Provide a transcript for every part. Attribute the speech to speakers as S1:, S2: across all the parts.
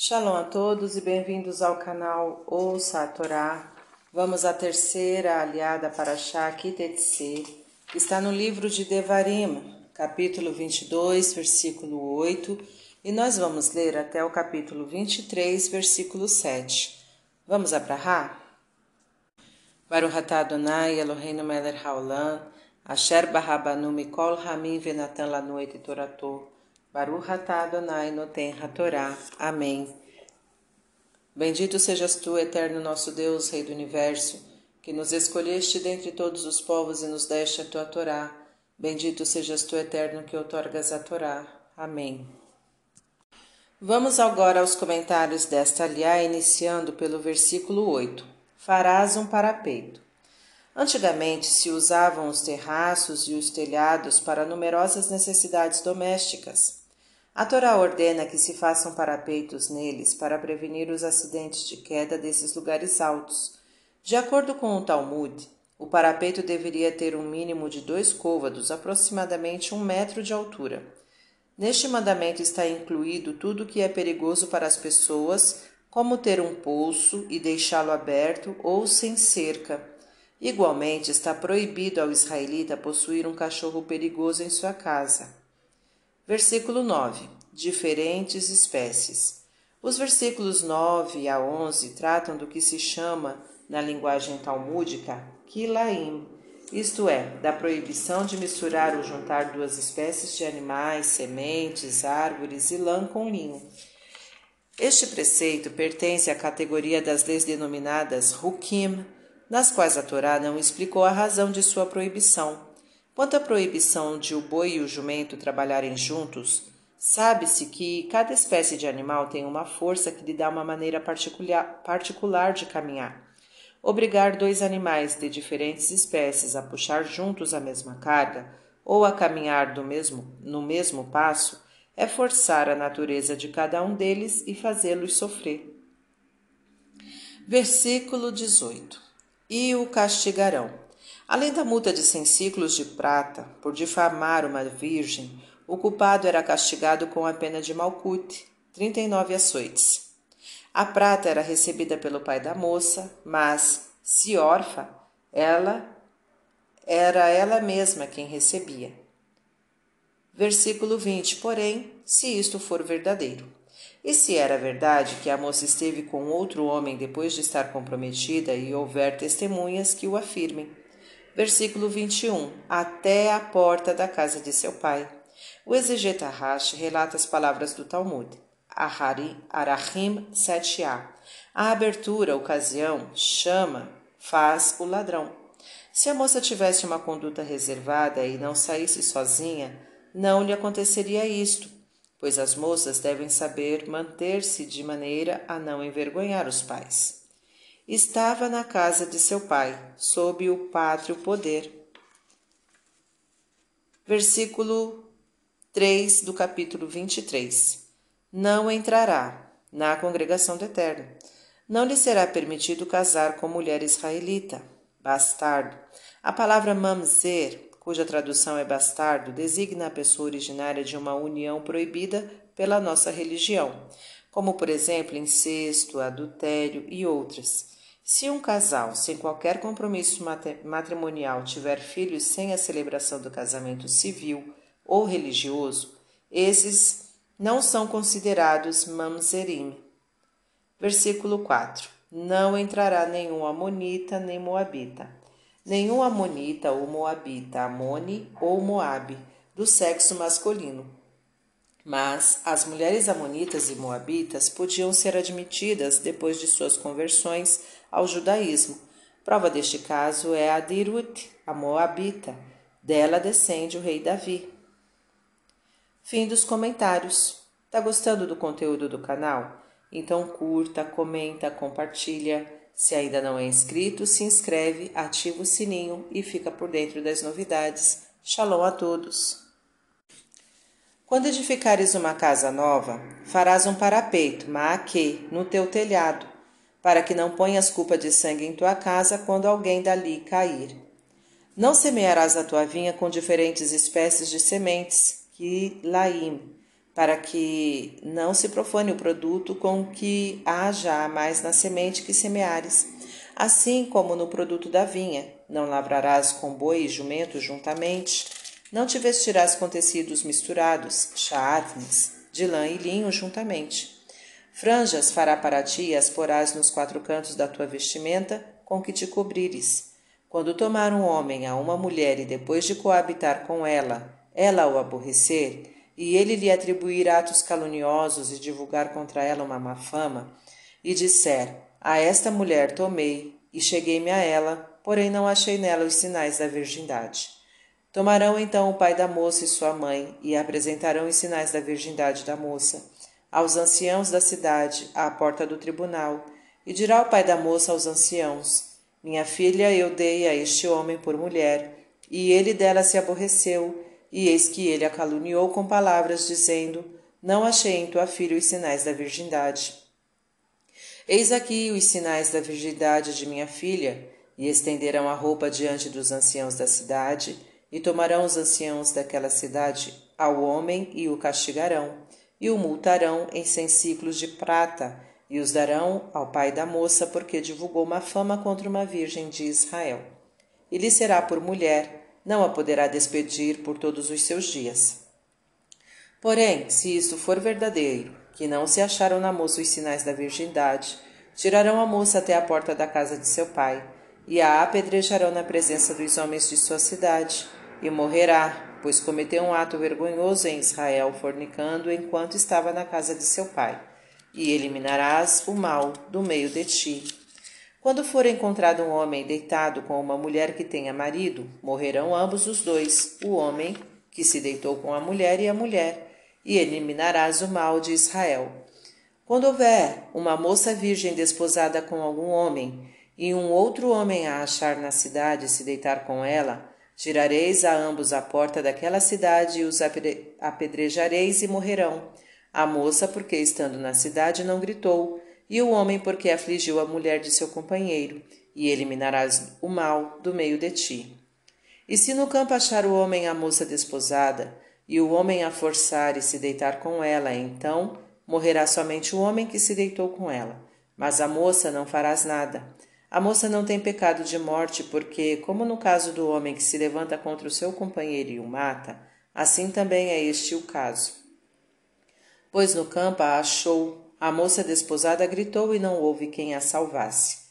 S1: Shalom a todos e bem-vindos ao canal Ouça a Torá. Vamos à terceira aliada para Shá Kitetse, que está no livro de Devarim, capítulo 22, versículo 8, e nós vamos ler até o capítulo 23, versículo 7. Vamos abrahar? Baruch atah Adonai Eloheinu melech haolam, asher barabanu mikol hamim venatan lanu et toratou. Baruch atah Adonai noten hatorá. Amém. Bendito sejas tu, eterno nosso Deus, Rei do Universo, que nos escolheste dentre todos os povos e nos deste a tua Torá. Bendito sejas tu, eterno, que outorgas a Torá. Amém. Vamos agora aos comentários desta aliá, iniciando pelo versículo 8. Farás um parapeito. Antigamente se usavam os terraços e os telhados para numerosas necessidades domésticas. A Torá ordena que se façam parapeitos neles para prevenir os acidentes de queda desses lugares altos. De acordo com o Talmud, o parapeito deveria ter um mínimo de dois côvados, aproximadamente um metro de altura. Neste mandamento está incluído tudo que é perigoso para as pessoas, como ter um poço e deixá-lo aberto ou sem cerca Igualmente, está proibido ao israelita possuir um cachorro perigoso em sua casa. Versículo 9. Diferentes espécies. Os versículos 9 a 11 tratam do que se chama, na linguagem talmúdica, kilaim, isto é, da proibição de misturar ou juntar duas espécies de animais, sementes, árvores e lã com linho. Este preceito pertence à categoria das leis denominadas Hukim, nas quais a Torá não explicou a razão de sua proibição. Quanto à proibição de o boi e o jumento trabalharem juntos, sabe-se que cada espécie de animal tem uma força que lhe dá uma maneira particular, de caminhar. Obrigar dois animais de diferentes espécies a puxar juntos a mesma carga ou a caminhar do mesmo, no mesmo passo é forçar a natureza de cada um deles e fazê-los sofrer. Versículo 18 e o castigarão. Além da multa de cem ciclos de prata por difamar uma virgem, o culpado era castigado com a pena de Malcute, 39 açoites. A prata era recebida pelo pai da moça, mas, se órfã, ela era ela mesma quem recebia. Versículo 20. Porém, se isto for verdadeiro, e se era verdade que a moça esteve com outro homem depois de estar comprometida e houver testemunhas que o afirmem. Versículo 21. Até a porta da casa de seu pai. O exegeta Rashi relata as palavras do Talmud. Ahari, Arahim 7a. A abertura, ocasião, chama, faz o ladrão. Se a moça tivesse uma conduta reservada e não saísse sozinha, não lhe aconteceria isto pois as moças devem saber manter-se de maneira a não envergonhar os pais. Estava na casa de seu pai, sob o pátrio poder. Versículo 3 do capítulo 23. Não entrará na congregação do Eterno. Não lhe será permitido casar com mulher israelita, bastardo. A palavra mamzer cuja tradução é bastardo, designa a pessoa originária de uma união proibida pela nossa religião, como por exemplo incesto, adultério e outras. Se um casal sem qualquer compromisso matrimonial tiver filhos sem a celebração do casamento civil ou religioso, esses não são considerados mamzerim. Versículo 4: Não entrará nenhum amonita nem moabita nenhum amonita ou moabita, amone ou moabe, do sexo masculino. Mas as mulheres amonitas e moabitas podiam ser admitidas depois de suas conversões ao judaísmo. Prova deste caso é a Dirut, a moabita. Dela descende o rei Davi. Fim dos comentários. Tá gostando do conteúdo do canal? Então curta, comenta, compartilha se ainda não é inscrito, se inscreve, ativa o sininho e fica por dentro das novidades. Shalom a todos! Quando edificares uma casa nova, farás um parapeito, maaque, no teu telhado, para que não ponhas culpa de sangue em tua casa quando alguém dali cair. Não semearás a tua vinha com diferentes espécies de sementes, que laim, para que não se profane o produto com que há já mais na semente que semeares. Assim como no produto da vinha, não lavrarás com boi e jumento juntamente, não te vestirás com tecidos misturados, charnes, de lã e linho juntamente. Franjas fará para ti e as porás nos quatro cantos da tua vestimenta, com que te cobrires. Quando tomar um homem a uma mulher e depois de coabitar com ela, ela o aborrecer, e ele lhe atribuir atos caluniosos e divulgar contra ela uma má fama, e disser: A esta mulher tomei e cheguei-me a ela, porém não achei nela os sinais da virgindade. Tomarão então o pai da moça e sua mãe e apresentarão os sinais da virgindade da moça aos anciãos da cidade, à porta do tribunal, e dirá o pai da moça aos anciãos: Minha filha eu dei a este homem por mulher, e ele dela se aborreceu e eis que ele a caluniou com palavras, dizendo: Não achei em tua filha os sinais da virgindade. Eis aqui os sinais da virgindade de minha filha, e estenderão a roupa diante dos anciãos da cidade, e tomarão os anciãos daquela cidade ao homem e o castigarão, e o multarão em cem ciclos de prata, e os darão ao pai da moça, porque divulgou uma fama contra uma virgem de Israel. E lhe será por mulher, não a poderá despedir por todos os seus dias. Porém, se isto for verdadeiro, que não se acharam na moça os sinais da virgindade, tirarão a moça até a porta da casa de seu pai, e a apedrejarão na presença dos homens de sua cidade, e morrerá, pois cometeu um ato vergonhoso em Israel, fornicando enquanto estava na casa de seu pai, e eliminarás o mal do meio de ti. Quando for encontrado um homem deitado com uma mulher que tenha marido, morrerão ambos os dois, o homem que se deitou com a mulher e a mulher, e eliminarás o mal de Israel. Quando houver uma moça virgem desposada com algum homem, e um outro homem a achar na cidade e se deitar com ela, tirareis a ambos a porta daquela cidade e os apedrejareis e morrerão. A moça, porque estando na cidade, não gritou, e o homem porque afligiu a mulher de seu companheiro, e eliminarás o mal do meio de ti. E se no campo achar o homem a moça desposada, e o homem a forçar e se deitar com ela, então morrerá somente o homem que se deitou com ela, mas a moça não farás nada. A moça não tem pecado de morte, porque, como no caso do homem que se levanta contra o seu companheiro e o mata, assim também é este o caso. Pois no campo a achou a moça desposada gritou e não houve quem a salvasse.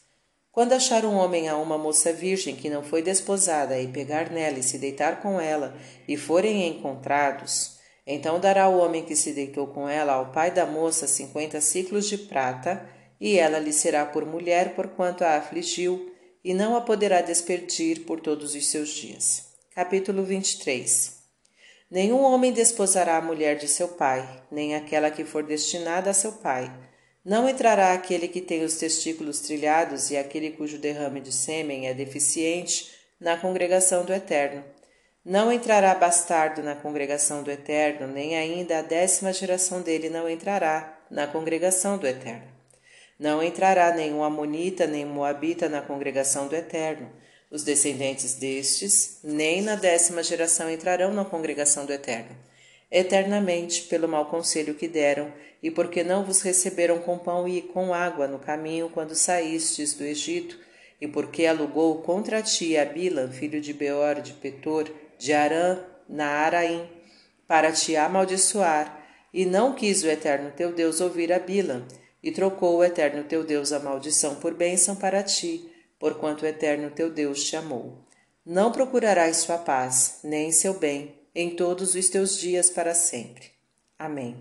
S1: Quando achar um homem a uma moça virgem que não foi desposada e pegar nela e se deitar com ela e forem encontrados, então dará o homem que se deitou com ela ao pai da moça cinquenta ciclos de prata, e ela lhe será por mulher porquanto a afligiu, e não a poderá despedir por todos os seus dias. Capítulo 23 Nenhum homem desposará a mulher de seu pai, nem aquela que for destinada a seu pai. Não entrará aquele que tem os testículos trilhados e aquele cujo derrame de sêmen é deficiente na congregação do Eterno. Não entrará bastardo na congregação do Eterno, nem ainda a décima geração dele não entrará na congregação do Eterno. Não entrará nenhum amonita nem moabita na congregação do Eterno os descendentes destes, nem na décima geração entrarão na congregação do Eterno. Eternamente, pelo mau conselho que deram, e porque não vos receberam com pão e com água no caminho quando saístes do Egito, e porque alugou contra ti a Bilam, filho de Beor, de Petor, de Arã, na Araim, para te amaldiçoar, e não quis o Eterno teu Deus ouvir a Bilam, e trocou o Eterno teu Deus a maldição por bênção para ti, porquanto o Eterno teu Deus te amou. Não procurarás sua paz, nem seu bem, em todos os teus dias para sempre. Amém.